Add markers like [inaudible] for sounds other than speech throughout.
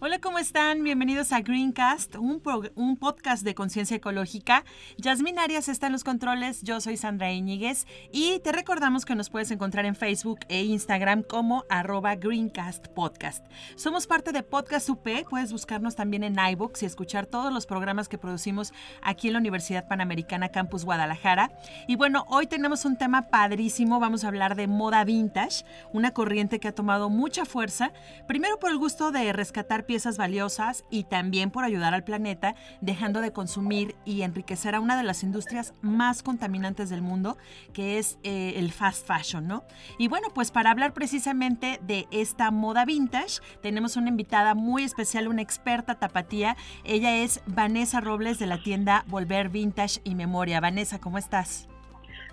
Hola, ¿cómo están? Bienvenidos a Greencast, un, un podcast de conciencia ecológica. Yasmin Arias está en los controles, yo soy Sandra Iñiguez y te recordamos que nos puedes encontrar en Facebook e Instagram como arroba Greencast Podcast. Somos parte de Podcast UP, puedes buscarnos también en iBooks y escuchar todos los programas que producimos aquí en la Universidad Panamericana Campus Guadalajara. Y bueno, hoy tenemos un tema padrísimo, vamos a hablar de moda vintage, una corriente que ha tomado mucha fuerza, primero por el gusto de rescatar piezas valiosas y también por ayudar al planeta, dejando de consumir y enriquecer a una de las industrias más contaminantes del mundo, que es eh, el fast fashion, ¿no? Y bueno, pues para hablar precisamente de esta moda vintage, tenemos una invitada muy especial, una experta tapatía. Ella es Vanessa Robles de la tienda Volver Vintage y Memoria. Vanessa, ¿cómo estás?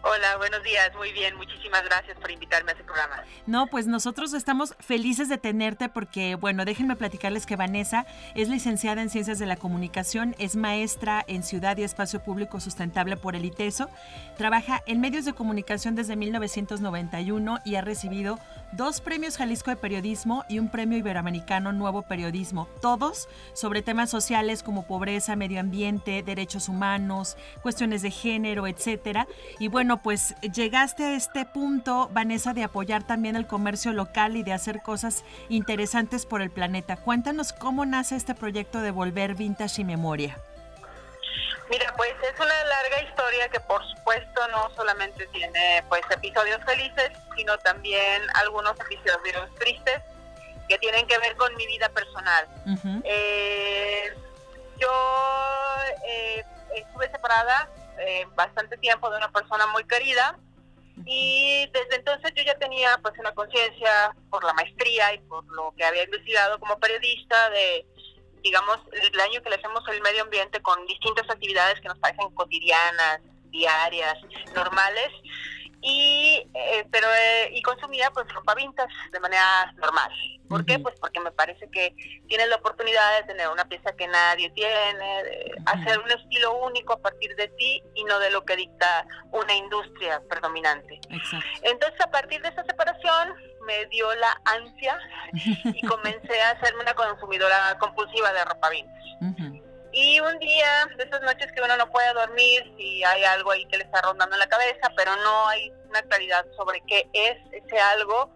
Hola, buenos días, muy bien, muchísimas gracias por invitarme a este programa. No, pues nosotros estamos felices de tenerte porque, bueno, déjenme platicarles que Vanessa es licenciada en Ciencias de la Comunicación, es maestra en Ciudad y Espacio Público Sustentable por el ITESO, trabaja en medios de comunicación desde 1991 y ha recibido dos premios Jalisco de Periodismo y un premio Iberoamericano Nuevo Periodismo, todos sobre temas sociales como pobreza, medio ambiente, derechos humanos, cuestiones de género, etcétera. Y bueno, pues llegaste a este punto, Vanessa, de apoyar también el comercio local y de hacer cosas interesantes por el planeta. Cuéntanos cómo nace este proyecto de Volver Vintage y Memoria. Mira, pues es una larga historia que por supuesto no solamente tiene pues episodios felices, sino también algunos episodios tristes que tienen que ver con mi vida personal. eh, yo eh, estuve separada eh, bastante tiempo de una persona muy querida y desde entonces yo ya tenía pues una conciencia por la maestría y por lo que había investigado como periodista de digamos, el año que le hacemos el medio ambiente con distintas actividades que nos parecen cotidianas, diarias, normales, y eh, pero eh, y consumía pues ropa vintage de manera normal. ¿Por qué? Pues porque me parece que tienes la oportunidad de tener una pieza que nadie tiene, de hacer un estilo único a partir de ti y no de lo que dicta una industria predominante. Entonces, a partir de esa separación, me dio la ansia y [laughs] comencé a hacerme una consumidora compulsiva de ropa vintage. Y un día, de esas noches que uno no puede dormir, si hay algo ahí que le está rondando en la cabeza, pero no hay una claridad sobre qué es ese algo,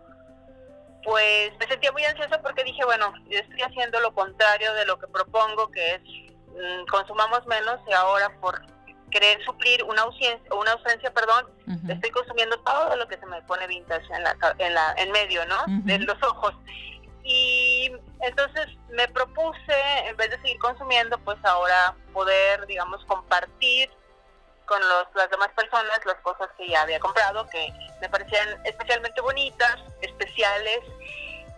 pues me sentía muy ansiosa porque dije, bueno, yo estoy haciendo lo contrario de lo que propongo, que es mm, consumamos menos y ahora por querer suplir una ausencia, una ausencia perdón, estoy consumiendo todo lo que se me pone vintage en, la, en, la, en medio, ¿no? De los ojos. Y entonces me propuse, en vez de seguir consumiendo, pues ahora poder, digamos, compartir con los, las demás personas las cosas que ya había comprado, que me parecían especialmente bonitas, especiales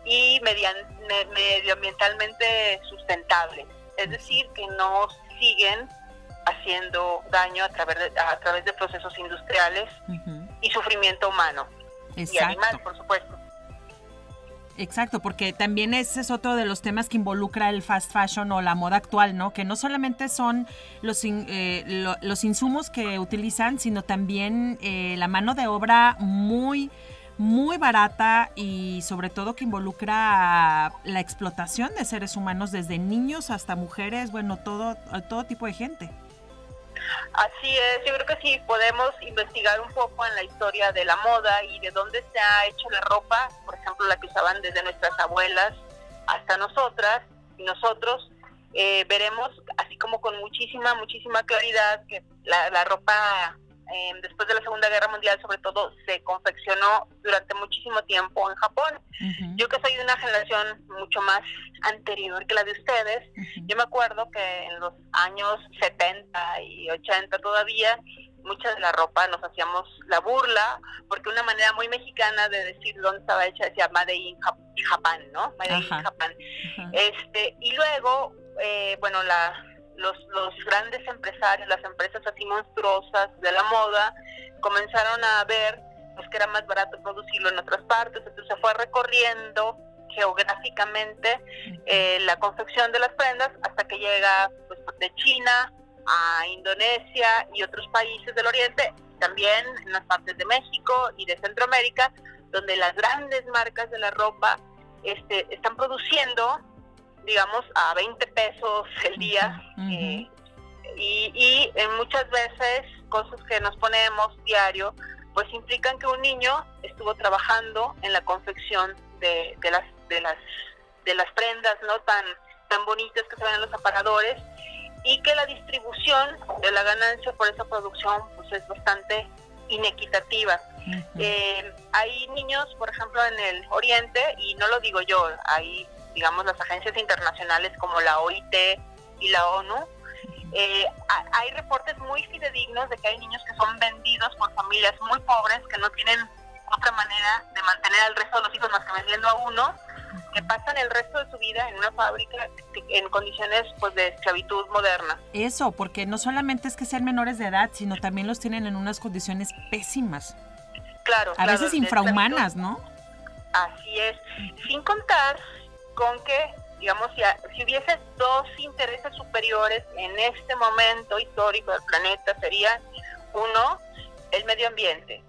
y medioambientalmente sustentables. Es decir, que no siguen haciendo daño a través de, a través de procesos industriales y sufrimiento humano y animal, por supuesto. Exacto, porque también ese es otro de los temas que involucra el fast fashion o la moda actual, ¿no? Que no solamente son los, eh, los insumos que utilizan, sino también eh, la mano de obra muy, muy barata y sobre todo que involucra la explotación de seres humanos, desde niños hasta mujeres, bueno, todo, todo tipo de gente. Así es, yo creo que sí podemos investigar un poco en la historia de la moda y de dónde se ha hecho la ropa, por ejemplo, la que usaban desde nuestras abuelas hasta nosotras y nosotros, eh, veremos así como con muchísima, muchísima claridad que la, ropa eh, después de la Segunda Guerra Mundial, sobre todo, se confeccionó durante muchísimo tiempo en Japón. Yo que soy de una generación mucho más anterior que la de ustedes, yo me acuerdo que en los años 70 y 80 todavía, mucha de la ropa nos hacíamos la burla, porque una manera muy mexicana de decir dónde estaba hecha decía Made in Japan, ¿no? Made in Japan. Este, y luego, eh, bueno, la, los, los grandes empresarios, las empresas así monstruosas de la moda, comenzaron a ver pues que era más barato producirlo en otras partes, entonces se fue recorriendo geográficamente eh, la confección de las prendas hasta que llega pues, de China a Indonesia y otros países del Oriente, también en las partes de México y de Centroamérica, donde las grandes marcas de la ropa este, están produciendo, digamos, a 20 pesos el día. Eh, y, y muchas veces cosas que nos ponemos diario, pues implican que un niño estuvo trabajando en la confección de, de las de las de las prendas no tan tan bonitas que se ven en los aparadores y que la distribución de la ganancia por esa producción pues es bastante inequitativa. Eh, hay niños, por ejemplo, en el Oriente, y no lo digo yo, hay, digamos, las agencias internacionales como la OIT y la ONU, eh, hay reportes muy fidedignos de que hay niños que son vendidos por familias muy pobres que no tienen otra manera de mantener al resto de los hijos más que vendiendo a uno que pasan el resto de su vida en una fábrica en condiciones pues de esclavitud moderna. Eso, porque no solamente es que sean menores de edad, sino también los tienen en unas condiciones pésimas. Claro. A veces infrahumanas, ¿no? Así es. Sin contar con que, digamos, si, si hubiese dos intereses superiores en este momento histórico del planeta, serían uno, el medio ambiente,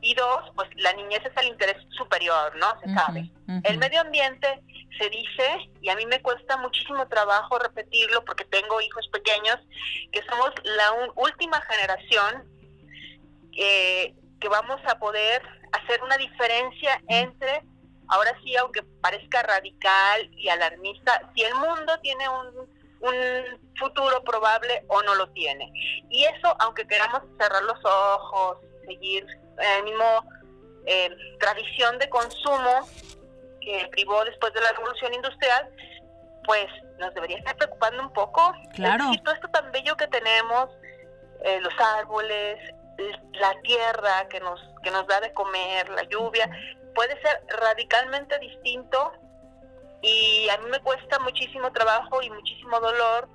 y dos, pues la niñez es el interés superior, ¿no? Se sabe. El medio ambiente se dice, y a mí me cuesta muchísimo trabajo repetirlo porque tengo hijos pequeños, que somos la última generación que vamos a poder hacer una diferencia entre, ahora sí, aunque parezca radical y alarmista, si el mundo tiene un un futuro probable o no lo tiene. Y eso, aunque queramos cerrar los ojos, seguir el mismo eh, tradición de consumo que privó después de la revolución industrial, pues nos debería estar preocupando un poco. Claro. Y todo esto tan bello que tenemos, eh, los árboles, la tierra que nos, que nos da de comer, la lluvia, puede ser radicalmente distinto y a mí me cuesta muchísimo trabajo y muchísimo dolor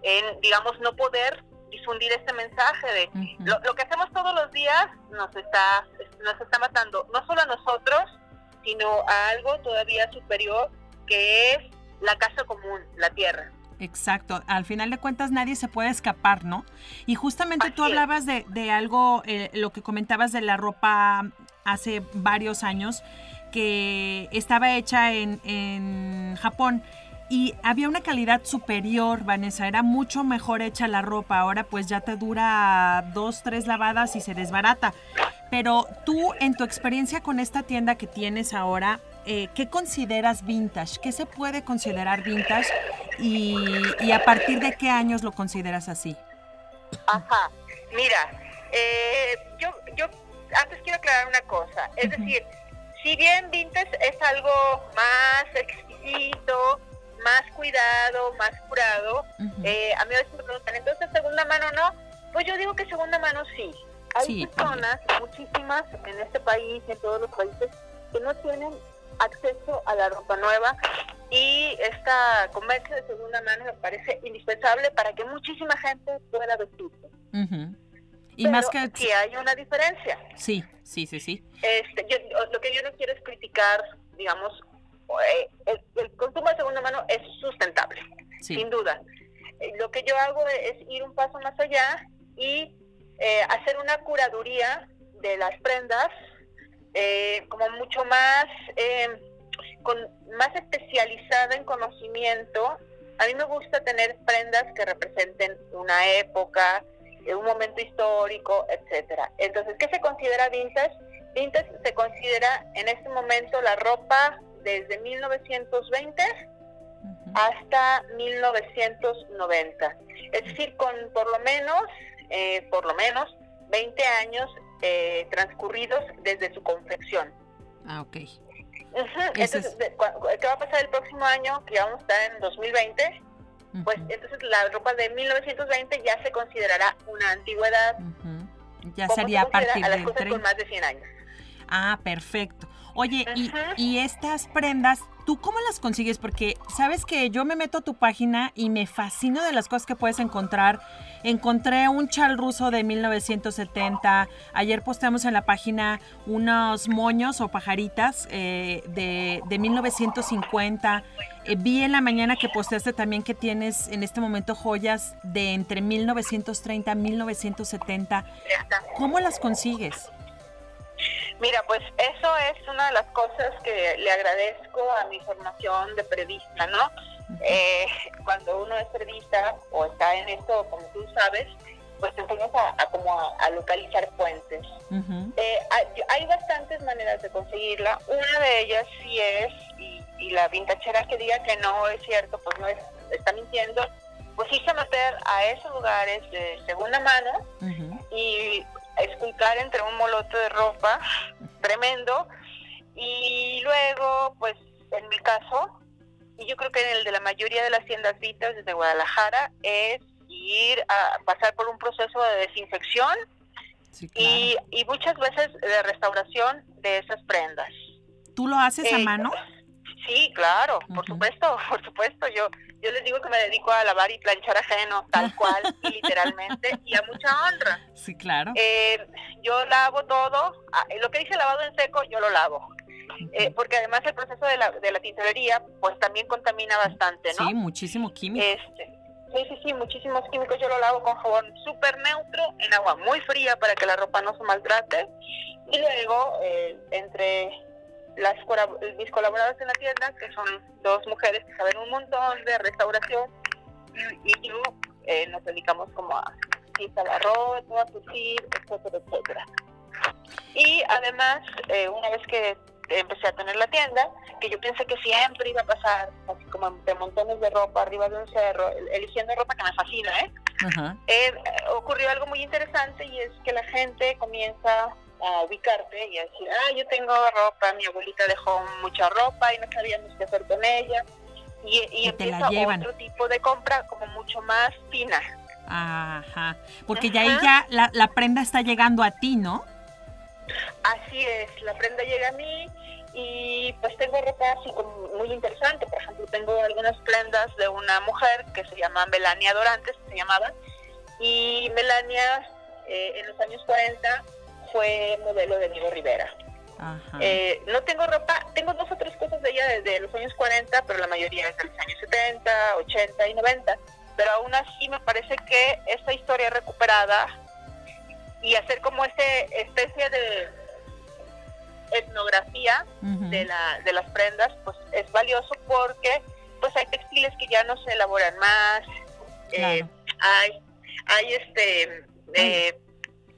en, digamos, no poder difundir este mensaje de lo, que hacemos todos los días nos está nos está matando no solo a nosotros sino a algo todavía superior que es la casa común la tierra. Exacto, al final de cuentas nadie se puede escapar, ¿no? Y justamente tú hablabas de, de algo, eh, lo que comentabas de la ropa hace varios años, que estaba hecha en, en Japón y había una calidad superior, Vanessa, era mucho mejor hecha la ropa, ahora pues ya te dura dos, tres lavadas y se desbarata. Pero tú, en tu experiencia con esta tienda que tienes ahora, eh, ¿qué consideras vintage? ¿Qué se puede considerar vintage? Y, a partir de qué años lo consideras así? Ajá, mira, eh, yo, yo antes quiero aclarar una cosa, es decir, si bien vintage es algo más exquisito, más cuidado, más curado. eh, a mí a veces me preguntan, entonces segunda mano no. Pues yo digo que segunda mano sí. Hay personas, muchísimas en este país, en todos los países, que no tienen acceso a la ropa nueva y esta comercio de segunda mano me parece indispensable para que muchísima gente pueda vestirse. Y más que si hay una diferencia. Sí, sí, sí, sí. Este, yo, lo que yo no quiero es criticar, digamos, eh, el, consumo de segunda mano es sustentable, sin duda. Eh, lo que yo hago es ir un paso más allá y eh, hacer una curaduría de las prendas como mucho más, con, más especializada en conocimiento. A mí me gusta tener prendas que representen una época, un momento histórico, etcétera. Entonces, ¿qué se considera vintage? Vintage se considera en este momento la ropa desde 1920 hasta 1990. Es decir, con por lo menos, eh, por lo menos 20 años eh, transcurridos desde su confección. Ah, ok. Entonces, ¿qué va a pasar el próximo año? Que vamos a estar en 2020. Pues Ujú, entonces la ropa de 1920 ya se considerará una antigüedad. ujú. Ya como se sería a partir a las del cosas 30. con más de 100 años. Ah, perfecto. Oye, y, estas prendas, ¿tú cómo las consigues? Porque sabes que yo me meto a tu página y me fascino de las cosas que puedes encontrar. Encontré un chal ruso de 1970. Ayer posteamos en la página unos moños o pajaritas eh, de, de 1950. Eh, vi en la mañana que posteaste también que tienes en este momento joyas de entre 1930 y 1970. Ya está. ¿Cómo las consigues? Mira, pues eso es una de las cosas que le agradezco a mi formación de periodista, ¿no? Eh, cuando uno es periodista o está en esto, como tú sabes, pues te enseñas a, a como a, a localizar puentes. Eh, hay, hay bastantes maneras de conseguirla. Una de ellas sí es, y, y la vintachera que diga que no es cierto, pues no es, está mintiendo, pues a meter a esos lugares de segunda mano y esculcar entre un molote de ropa tremendo y luego pues en mi caso y yo creo que en el de la mayoría de las tiendas Vitas desde Guadalajara es ir a pasar por un proceso de desinfección Sí, claro. y, y muchas veces de restauración de esas prendas. ¿Tú lo haces a Eh, mano? Sí, claro, por supuesto, [laughs] por supuesto. Yo yo les digo que me dedico a lavar y planchar ajeno, tal [laughs] cual, y literalmente, y a mucha honra. Sí, claro. Eh, yo lavo todo, ah, eh, lo que dice lavado en seco, yo lo lavo. Eh, porque además el proceso de la, de la tintorería, pues también contamina bastante, ¿no? Sí, muchísimo químico. Este, sí, sí, sí, muchísimos químicos. Yo lo lavo con jabón súper neutro, en agua muy fría para que la ropa no se maltrate. Y luego, eh, entre las mis colaboradoras en la tienda, que son dos mujeres que saben un montón de restauración, y, y yo eh, nos dedicamos como a la ropa, a surcir, etcétera, etcétera. Y además, eh, una vez que empecé a tener la tienda, que yo pensé que siempre iba a pasar, así como de montones de ropa arriba de un cerro, el- eligiendo ropa que me fascina, ¿eh? Eh, ocurrió algo muy interesante y es que la gente comienza a ubicarte y a decir, ah, yo tengo ropa, mi abuelita dejó mucha ropa y no sabíamos qué hacer con ella. Y, y Y empieza otro tipo de compra como mucho más fina. Ajá. Porque ya ahí Ajá. ya la, la prenda está llegando a ti, ¿no? Así es, la prenda llega a mí y pues tengo ropa así como muy interesante. Por ejemplo, tengo algunas prendas de una mujer que se llama Melania Dorantes, se llamaba. Y Melania eh, en los años 40 fue modelo de Diego Rivera. Ajá. Eh, no tengo ropa, tengo dos o tres cosas de ella desde los años 40, pero la mayoría es de los años 70, 80 y 90. Pero aún así me parece que esta historia recuperada y hacer como esa especie de etnografía de, la, de las prendas, pues es valioso porque pues hay textiles que ya no se elaboran más, eh, hay, hay este eh,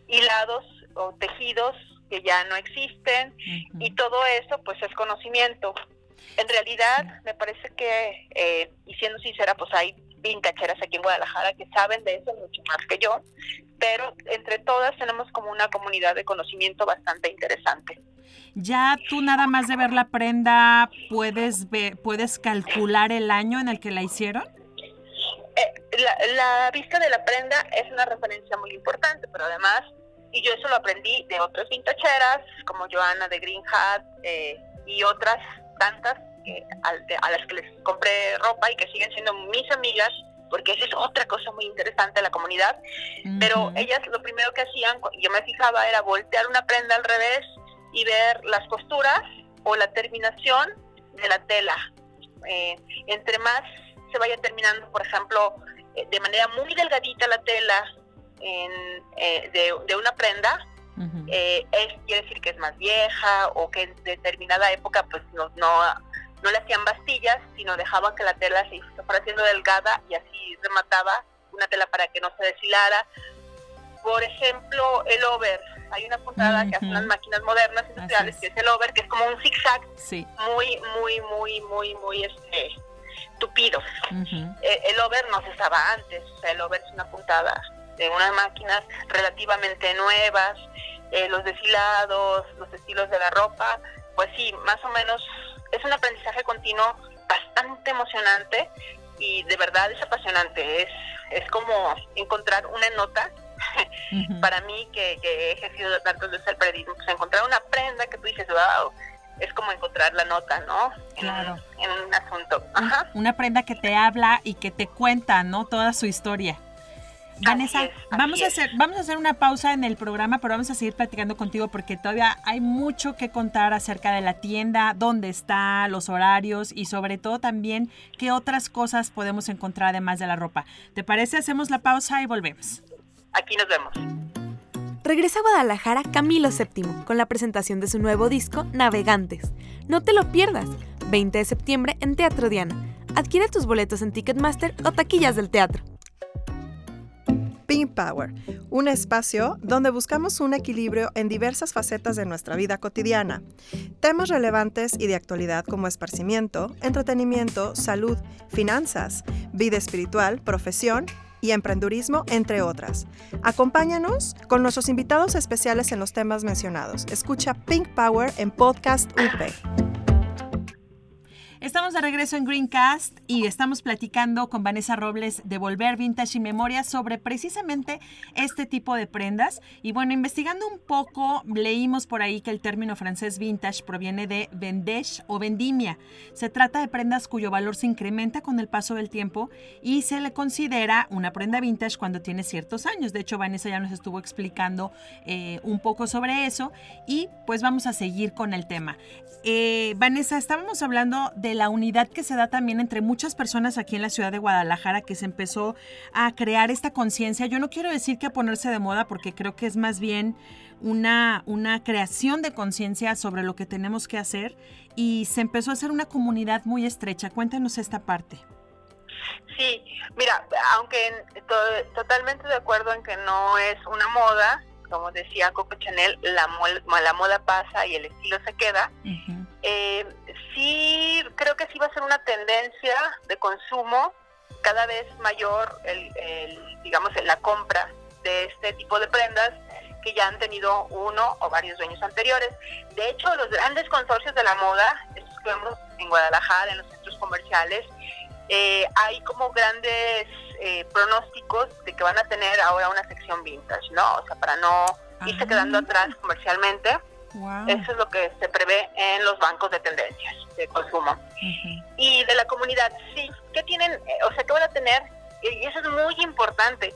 hilados o tejidos que ya no existen y todo eso pues es conocimiento. En realidad me parece que, eh, y siendo sincera, pues hay vintacheras aquí en Guadalajara que saben de eso mucho más que yo, pero entre todas tenemos como una comunidad de conocimiento bastante interesante. Ya tú nada más de ver la prenda puedes ver, puedes calcular el año en el que la hicieron. Eh, la, la vista de la prenda es una referencia muy importante, pero además, y yo eso lo aprendí de otras vintacheras, como Joana de Green Hat eh, y otras tantas que, al- de- a las que les compré ropa y que siguen siendo mis amigas, porque esa es otra cosa muy interesante de la comunidad. Pero ellas lo primero que hacían, yo me fijaba, era voltear una prenda al revés y ver las costuras o la terminación de la tela. Eh, entre más se vaya terminando, por ejemplo, eh, de manera muy delgadita la tela en, eh, de, de una prenda, eh, es, quiere decir que es más vieja o que en determinada época pues no, no, no le hacían bastillas, sino dejaban que la tela se se fuera haciendo delgada y así remataba una tela para que no se deshilara. Por ejemplo, el over. Hay una puntada que hacen las máquinas modernas industriales, es. que es el over, que es como un zigzag Sí. muy, muy, muy, muy, muy este tupido. Eh, el over no se usaba antes, o sea, el over es una puntada de unas máquinas relativamente nuevas, eh, los desfilados, los estilos de la ropa, pues sí, más o menos es un aprendizaje continuo bastante emocionante y de verdad es apasionante. Es, es como encontrar una nota [laughs] para mí que, he ejercido tantos veces el periodismo, pues encontrar una prenda que tú dices, wow, es como encontrar la nota, ¿no? Claro. En, un asunto. Una prenda que te habla y que te cuenta, ¿no? Toda su historia. Vanessa, vamos a hacer vamos a hacer una pausa en el programa, pero vamos a seguir platicando contigo porque todavía hay mucho que contar acerca de la tienda, dónde está, los horarios y sobre todo también qué otras cosas podemos encontrar además de la ropa. ¿Te parece? Hacemos la pausa y volvemos. Aquí nos vemos. Regresa a Guadalajara Camilo VII con la presentación de su nuevo disco Navegantes. No te lo pierdas. 20 de septiembre en Teatro Diana. Adquiere tus boletos en Ticketmaster o taquillas del teatro. Power, un espacio donde buscamos un equilibrio en diversas facetas de nuestra vida cotidiana. Temas relevantes y de actualidad como esparcimiento, entretenimiento, salud, finanzas, vida espiritual, profesión y emprendurismo, entre otras. Acompáñanos con nuestros invitados especiales en los temas mencionados. Escucha Pink Power en Podcast UP. Estamos de regreso en Greencast y estamos platicando con Vanessa Robles de Volver Vintage y Memoria sobre precisamente este tipo de prendas. Y bueno, investigando un poco, leímos por ahí que el término francés vintage proviene de vendage o vendimia. Se trata de prendas cuyo valor se incrementa con el paso del tiempo y se le considera una prenda vintage cuando tiene ciertos años. De hecho, Vanessa ya nos estuvo explicando eh, un poco sobre eso y pues vamos a seguir con el tema. Eh, Vanessa, estábamos hablando de la unidad que se da también entre muchas personas aquí en la ciudad de Guadalajara, que se empezó a crear esta conciencia. Yo no quiero decir que a ponerse de moda, porque creo que es más bien una, una creación de conciencia sobre lo que tenemos que hacer y se empezó a hacer una comunidad muy estrecha. Cuéntanos esta parte. Sí, mira, aunque totalmente de acuerdo en que no es una moda, como decía Coco Chanel, la, la moda pasa y el estilo se queda. Eh, sí, creo que sí va a ser una tendencia de consumo cada vez mayor, el, digamos, en la compra de este tipo de prendas que ya han tenido uno o varios dueños anteriores. De hecho, los grandes consorcios de la moda, estos que vemos en Guadalajara, en los centros comerciales, eh, hay como grandes eh, pronósticos de que van a tener ahora una sección vintage, ¿no? O sea, para no irse quedando ah. atrás comercialmente. Eso es lo que se prevé en los bancos de tendencias de consumo. Y de la comunidad, sí, ¿qué tienen? Eh, o sea, ¿qué van a tener? Y eso es muy importante.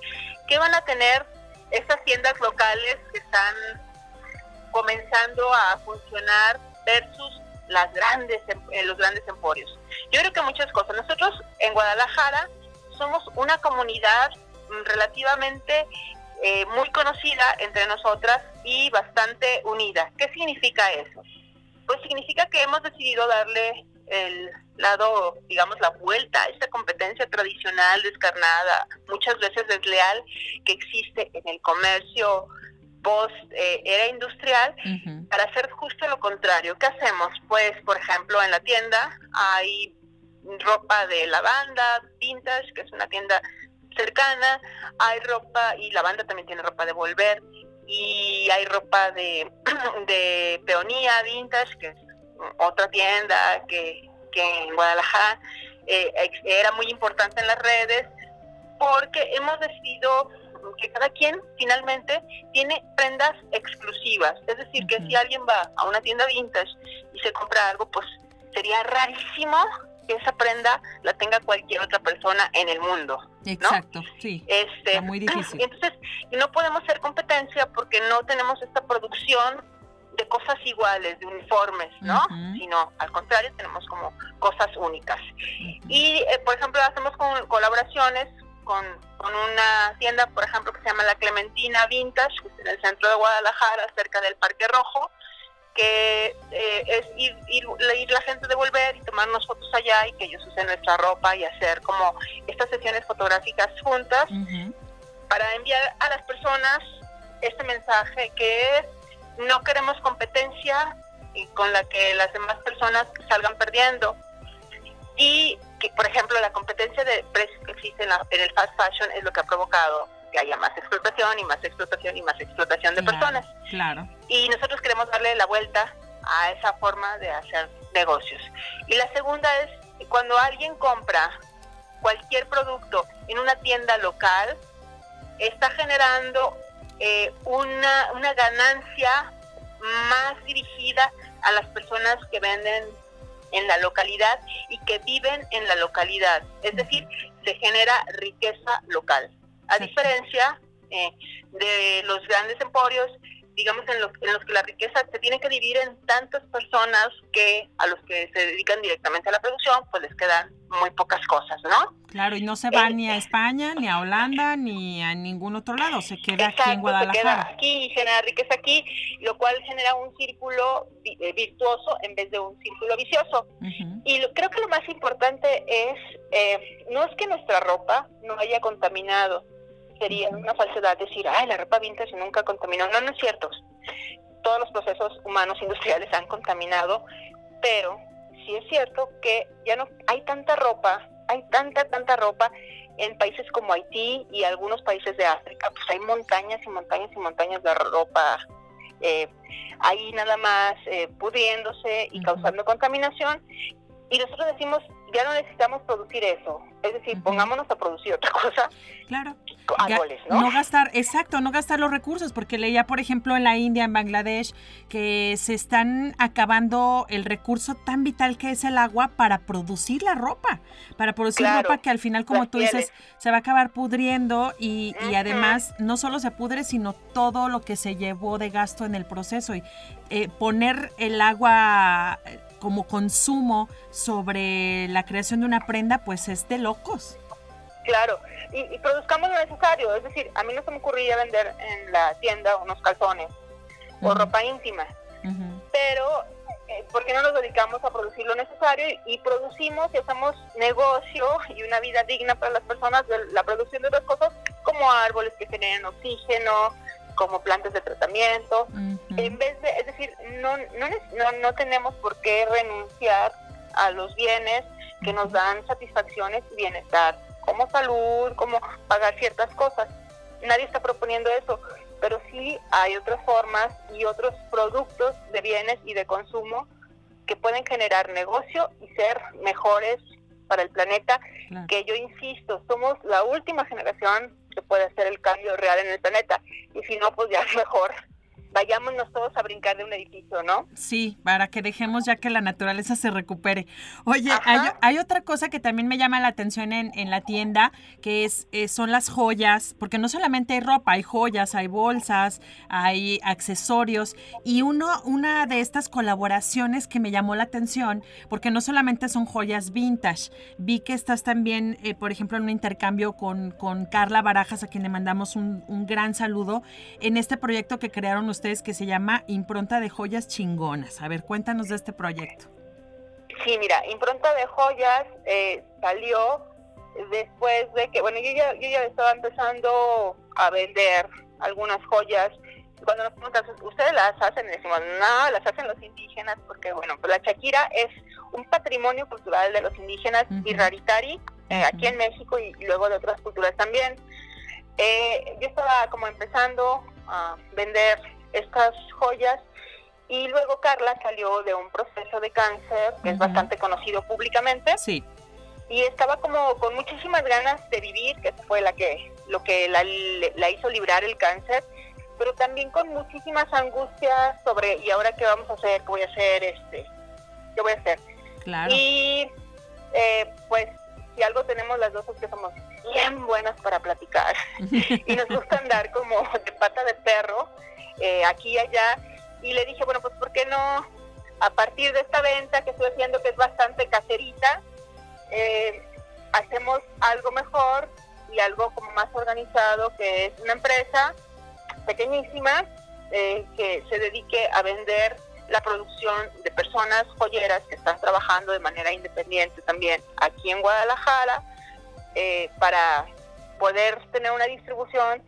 ¿Qué van a tener estas tiendas locales que están comenzando a funcionar versus las grandes em, eh, los grandes emporios? Yo creo que muchas cosas. Nosotros en Guadalajara somos una comunidad mm, relativamente eh, muy conocida entre nosotras y bastante unida. ¿Qué significa eso? Pues significa que hemos decidido darle el lado, digamos, la vuelta a esta competencia tradicional, descarnada, muchas veces desleal, que existe en el comercio post eh, era industrial, para hacer justo lo contrario. ¿Qué hacemos? Pues, por ejemplo, en la tienda hay ropa de lavanda, vintage, que es una tienda cercana, hay ropa, y la banda también tiene ropa de volver, y hay ropa de, [clears throat] de peonía vintage, que es otra tienda que, en Guadalajara eh, era muy importante en las redes, porque hemos decidido que cada quien finalmente tiene prendas exclusivas. Es decir, que si alguien va a una tienda vintage y se compra algo, pues sería rarísimo que esa prenda la tenga cualquier otra persona en el mundo. Exacto, sí. Este, muy difícil. [clears throat] Entonces, no podemos ser competencia porque no tenemos esta producción de cosas iguales, de uniformes, ¿no? Sino al contrario, tenemos como cosas únicas. Y, eh, por ejemplo, hacemos con colaboraciones con, con, una tienda, por ejemplo, que se llama La Clementina Vintage, en el centro de Guadalajara, cerca del Parque Rojo, que eh, es ir, ir, la gente de volver y tomarnos fotos allá y que ellos usen nuestra ropa y hacer como estas sesiones fotográficas juntas para enviar a las personas este mensaje que es no queremos competencia y con la que las demás personas salgan perdiendo. Y que por ejemplo la competencia de precios que existe en, el fast fashion es lo que ha provocado que haya más explotación y más explotación y más explotación de personas. Claro. Y nosotros queremos darle la vuelta a esa forma de hacer negocios. Y la segunda es cuando alguien compra cualquier producto en una tienda local, está generando eh, una, una ganancia más dirigida a las personas que venden en la localidad y que viven en la localidad. Es decir, se genera riqueza local. A diferencia eh, de los grandes emporios digamos, en los, en los que la riqueza se tiene que dividir en tantas personas que a los que se dedican directamente a la producción, pues les quedan muy pocas cosas, ¿no? Claro, y no se va ni a España, ni a Holanda, ni a ningún otro lado, se queda aquí en Guadalajara. Se queda aquí y genera riqueza aquí, lo cual genera un círculo eh, virtuoso en vez de un círculo vicioso. Y lo, creo que lo más importante es, eh, no es que nuestra ropa no haya contaminado, sería una falsedad decir, ay, la ropa vintage nunca contaminó. No, no es cierto. Todos los procesos humanos industriales han contaminado, pero sí es cierto que ya no hay tanta ropa, hay tanta, tanta ropa en países como Haití y algunos países de África, pues hay montañas y montañas y montañas de ropa eh, ahí nada más eh, pudriéndose y causando contaminación. Y nosotros decimos, ya no necesitamos producir eso. Es decir, pongámonos a producir otra cosa. Claro. Árboles, ¿no? No gastar, exacto, no gastar los recursos, porque leía, por ejemplo, en la India, en Bangladesh, que se están acabando el recurso tan vital que es el agua para producir la ropa, para producir ropa que al final, como tú dices, se va a acabar pudriendo y, y, además no solo se pudre, sino todo lo que se llevó de gasto en el proceso. Y eh, poner el agua como consumo sobre la creación de una prenda, pues es de locos. Claro, y, produzcamos lo necesario, es decir, a mí no se me ocurría vender en la tienda unos calzones o ropa íntima, pero eh, ¿por qué no nos dedicamos a producir lo necesario y producimos y hacemos negocio y una vida digna para las personas de la producción de otras cosas como árboles que generen oxígeno, como plantas de tratamiento. En vez de, es decir, no, no, no, tenemos por qué renunciar a los bienes que nos dan satisfacciones y bienestar, como salud, como pagar ciertas cosas. Nadie está proponiendo eso, pero sí hay otras formas y otros productos de bienes y de consumo que pueden generar negocio y ser mejores para el planeta, que yo insisto, somos la última generación que puede hacer el cambio real en el planeta. Y si no, pues ya es mejor vayámonos todos a brincar de un edificio, ¿no? Sí, para que dejemos ya que la naturaleza se recupere. Oye, hay, otra cosa que también me llama la atención en, en la tienda, que es eh, son las joyas, porque no solamente hay ropa, hay joyas, hay bolsas, hay accesorios, y uno, una de estas colaboraciones que me llamó la atención, porque no solamente son joyas vintage, vi que estás también, eh, por ejemplo, en un intercambio con, con Carla Barajas, a quien le mandamos un, un gran saludo, en este proyecto que crearon ustedes que se llama Impronta de Joyas Chingonas. A ver, cuéntanos de este proyecto. Sí, mira, Impronta de Joyas eh, salió después de que, bueno, yo ya, yo ya estaba empezando a vender algunas joyas. Cuando nos preguntan, ¿ustedes las hacen? Y decimos, no, las hacen los indígenas, porque, bueno, pues la Shakira es un patrimonio cultural de los indígenas y raritari eh, aquí en México y, luego de otras culturas también. Eh, yo estaba como empezando a vender estas joyas y luego Carla salió de un proceso de cáncer que es bastante conocido públicamente. Sí. Y estaba como con muchísimas ganas de vivir, que fue la que lo que la, la hizo librar el cáncer, pero también con muchísimas angustias sobre y ahora qué vamos a hacer, qué voy a hacer, este, qué voy a hacer. Claro. Y eh, pues si algo tenemos las dos es que somos bien buenas para platicar [laughs] [laughs] y nos gusta andar como de pata de perro eh, aquí y allá. Y le dije, bueno, pues ¿por qué no? A partir de esta venta que estoy haciendo, que es bastante caserita, eh, hacemos algo mejor y algo como más organizado, que es una empresa pequeñísima eh, que se dedique a vender la producción de personas joyeras que están trabajando de manera independiente también aquí en Guadalajara para poder tener una distribución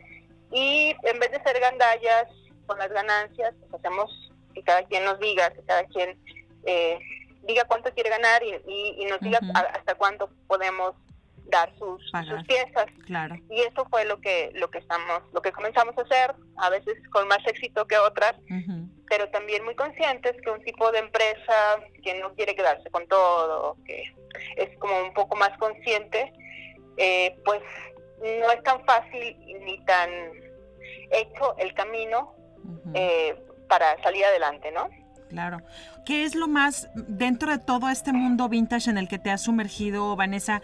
y en vez de ser gandallas con las ganancias, pues hacemos que cada quien nos diga, que cada quien eh, diga cuánto quiere ganar y, nos diga hasta cuánto podemos dar sus, sus piezas. Claro. Y eso fue lo que lo que estamos, lo que comenzamos a hacer, a veces con más éxito que otras, pero también muy conscientes que un tipo de empresa que no quiere quedarse con todo, que es como un poco más consciente, eh, pues no es tan fácil ni tan hecho el camino Eh, para salir adelante, ¿no? Claro. ¿Qué es lo más, dentro de todo este mundo vintage en el que te has sumergido, Vanessa,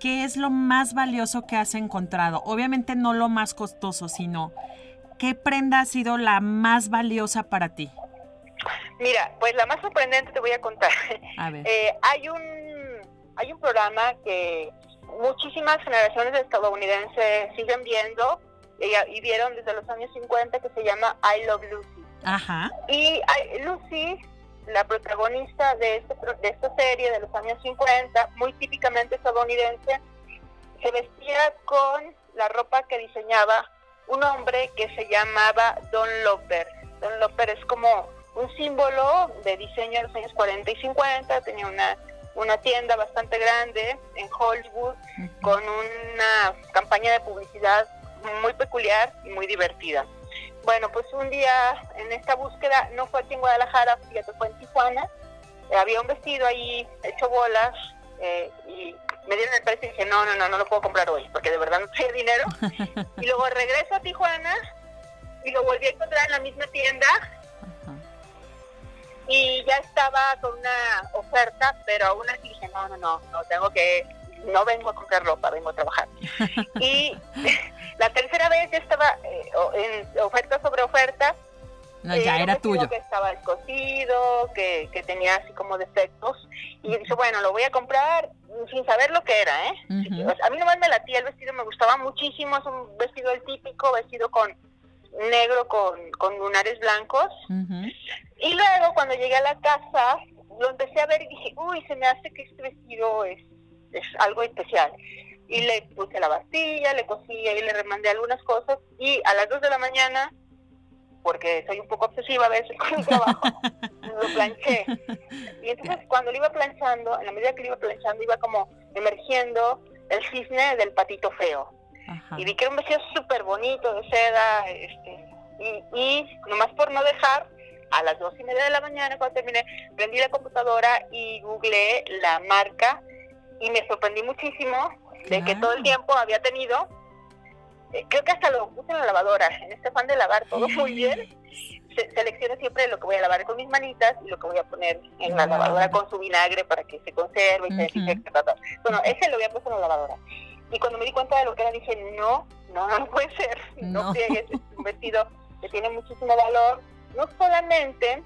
qué es lo más valioso que has encontrado? Obviamente no lo más costoso, sino qué prenda ha sido la más valiosa para ti. Mira, pues la más sorprendente te voy a contar. A ver. Eh, hay un hay un programa que muchísimas generaciones de estadounidenses siguen viendo y, y vieron desde los años 50 que se llama I Love Lucy. Ajá. Y ay, Lucy, la protagonista de, este de esta serie de los años 50, muy típicamente estadounidense, se vestía con la ropa que diseñaba un hombre que se llamaba Don Loper. Don Loper es como un símbolo de diseño de los años 40 y 50, tenía una, una tienda bastante grande en Hollywood con una campaña de publicidad muy peculiar y muy divertida. Bueno, pues un día en esta búsqueda, no fue aquí en Guadalajara, fíjate, fue en Tijuana, eh, había un vestido ahí hecho bolas eh, y me dieron el precio y dije, no, no, no, no lo puedo comprar hoy, porque de verdad no tenía dinero. [laughs] y luego regreso a Tijuana y lo volví a encontrar en la misma tienda y ya estaba con una oferta, pero aún así dije, no, no, no, no tengo que, no vengo a comprar ropa, vengo a trabajar. [laughs] y [laughs] la tercera vez ya estaba eh, en oferta sobre oferta. No, eh, ya un era tuyo. Que estaba escocido, que, que tenía así como defectos. Y dije, bueno, lo voy a comprar sin saber lo que era, ¿eh? A mí nomás me latía el vestido, me gustaba muchísimo, es un vestido el típico, vestido con negro con, con lunares blancos. Y luego cuando llegué a la casa, lo empecé a ver y dije, uy, se me hace que este vestido es, es algo especial. Y le puse la bastilla, le cosí y le remandé algunas cosas. Y a las 2 de la mañana, porque soy un poco obsesiva a veces con el trabajo, [laughs] lo planché. Y entonces cuando lo iba planchando, en la medida que lo iba planchando, iba como emergiendo el cisne del patito feo Ajá. y vi que era un vestido súper bonito de seda, este, y, y nomás por no dejar, a las dos y media de la mañana cuando terminé, prendí la computadora y googleé la marca y me sorprendí muchísimo de que todo el tiempo había tenido, eh, creo que hasta lo puse en la lavadora, en este afán de lavar todo muy bien, se- selecciono siempre lo que voy a lavar con mis manitas y lo que voy a poner en la lavadora con su vinagre para que se conserve y se desinfecte. Bueno, ese lo había puesto en la lavadora. Y cuando me di cuenta de lo que era, dije, no, no, no [laughs] puede ser. No, No. es un [laughs] vestido que tiene muchísimo valor, no solamente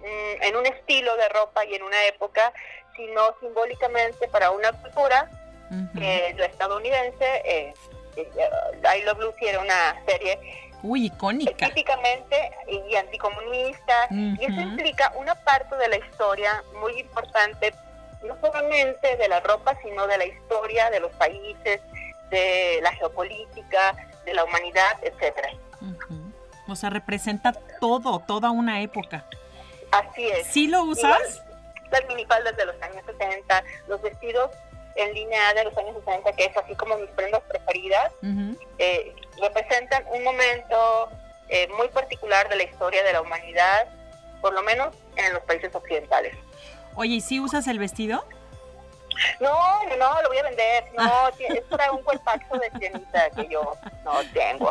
mm, en un estilo de ropa y en una época, sino simbólicamente para una cultura Ujú. que es la estadounidense. Eh, I Love Lucy era una serie Uy, icónica. típicamente y anticomunista y eso implica una parte de la historia muy importante no solamente de la ropa sino de la historia de los países de la geopolítica de la humanidad etcétera Ujú. O sea, representa todo, toda una época. así es ¿Sí lo usas? Las minifaldas de los años 60 los vestidos en línea de los años 60 que es así como mis prendas preferidas eh, representan un momento eh, muy particular de la historia de la humanidad, por lo menos en los países occidentales. Oye, ¿y si usas el vestido? No, no, no, lo voy a vender. [laughs] No, ti- es para un cuerpazo de sirenita que yo no tengo.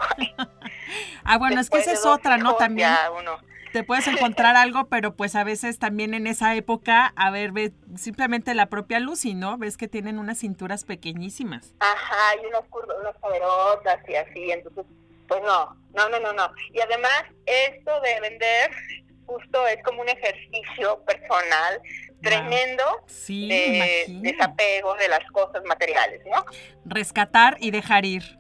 Ah, bueno, es que esa es otra, ¿no? También uno. Te puedes encontrar algo, pero pues a veces también en esa época, a ver, ve simplemente la propia Lucy, ¿no? Ves que tienen unas cinturas pequeñísimas. Ajá, y unos curvos, unas y así, entonces, pues no, no, no, no, no. Y además, esto de vender justo es como un ejercicio personal tremendo Sí, de desapego de las cosas materiales, ¿no? Rescatar y dejar ir.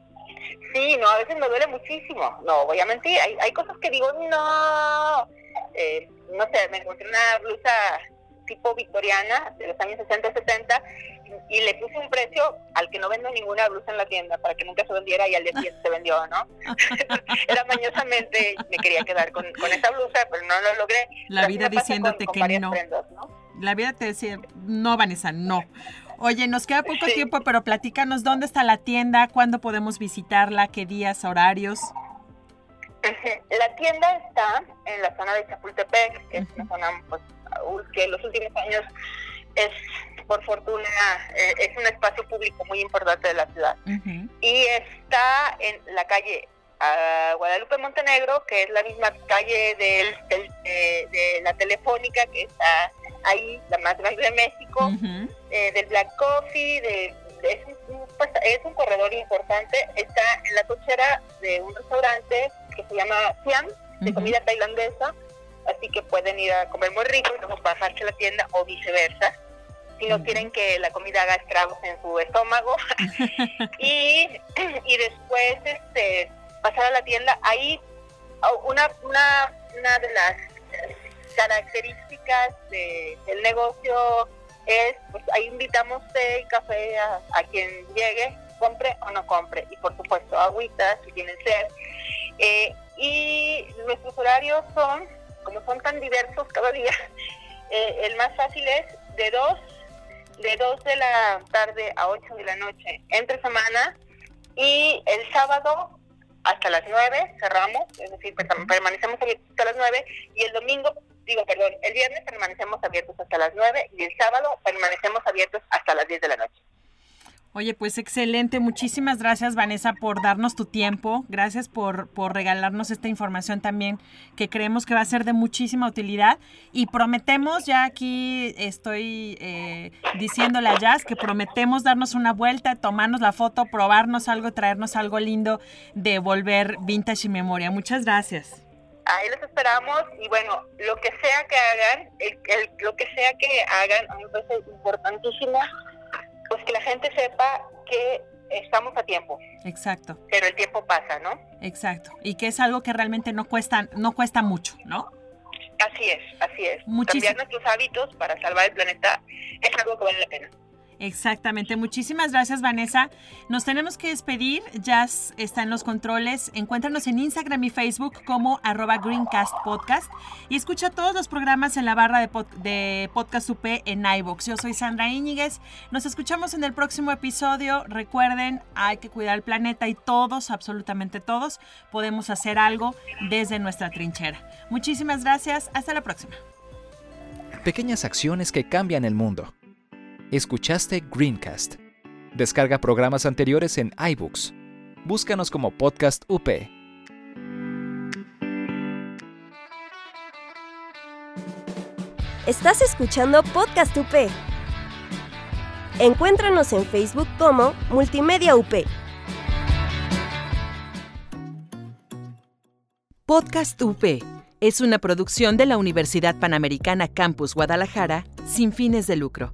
Sí, no, a veces me duele muchísimo. No, voy a mentir. Hay, hay cosas que digo, no. Eh, no sé, me encontré una blusa tipo victoriana de los años 60, 70 y le puse un precio al que no vendo ninguna blusa en la tienda para que nunca se vendiera y al día siguiente se vendió, ¿no? [laughs] Era mañosamente, me quería quedar con, con esa blusa, pero no lo logré. La vida diciéndote con- con que no. prendas, ¿no? La vida te decía, no, Vanessa, no. Oye, nos queda poco Sí. tiempo, pero platícanos dónde está la tienda, cuándo podemos visitarla, qué días, horarios. La tienda está en la zona de Chapultepec, que es una zona pues, que en los últimos años es, por fortuna, eh, es un espacio público muy importante de la ciudad. Y está en la calle ah, Guadalupe Montenegro, que es la misma calle del, del- de, de la Telefónica, que está ahí, la más grande de México, eh, del Black Coffee, de, de- es, un, pues, es un corredor importante. Está en la cochera de un restaurante que se llama Siam, de comida tailandesa, así que pueden ir a comer muy rico y luego bajarse a la tienda o viceversa. Si no quieren que la comida haga estragos en su estómago. [laughs] [laughs] y, [clears throat] y después este, pasar a la tienda. Ahí oh, una, una, una de las características de- del negocio es, pues ahí invitamos té y café a, quien llegue, compre o no compre. Y por supuesto, agüita si tienen sed. Eh, y nuestros horarios son, como son tan diversos cada día, [laughs] eh, el más fácil es de 2 de 2 de la tarde a 8 de la noche entre semana y el sábado hasta las 9 cerramos, es decir, per- permanecemos abiertos hasta las 9 y el domingo, digo, perdón, el viernes permanecemos abiertos hasta las 9 y el sábado permanecemos abiertos hasta las 10 de la noche. Oye, pues excelente. Muchísimas gracias, Vanessa, por darnos tu tiempo. Gracias por, por regalarnos esta información también, que creemos que va a ser de muchísima utilidad. Y prometemos, ya aquí estoy eh, diciéndole a Jazz, que prometemos darnos una vuelta, tomarnos la foto, probarnos algo, traernos algo lindo de volver vintage y memoria. Muchas gracias. Ahí los esperamos y bueno, lo que sea que hagan, el- el- lo que sea que hagan, me parece importantísimo, pues que la gente sepa que estamos a tiempo, Exacto, pero el tiempo pasa, ¿no? exacto. Y que es algo que realmente no cuesta, no cuesta mucho, ¿no? Así es, así es. Muchísimo. Cambiar nuestros hábitos para salvar el planeta es algo que vale la pena. Exactamente. Muchísimas gracias, Vanessa. Nos tenemos que despedir. Jazz está en los controles. Encuéntranos en Instagram y Facebook como arroba Greencast Podcast y escucha todos los programas en la barra de, pod- Podcast UP en iVoox. Yo soy Sandra Íñiguez. Nos escuchamos en el próximo episodio. Recuerden, hay que cuidar el planeta y todos, absolutamente todos, podemos hacer algo desde nuestra trinchera. Muchísimas gracias. Hasta la próxima. Pequeñas acciones que cambian el mundo. Escuchaste Greencast. Descarga programas anteriores en iBooks. Búscanos como Podcast UP. Estás escuchando Podcast UP. Encuéntranos en Facebook como Multimedia UP. Podcast UP es una producción de la Universidad Panamericana Campus Guadalajara sin fines de lucro.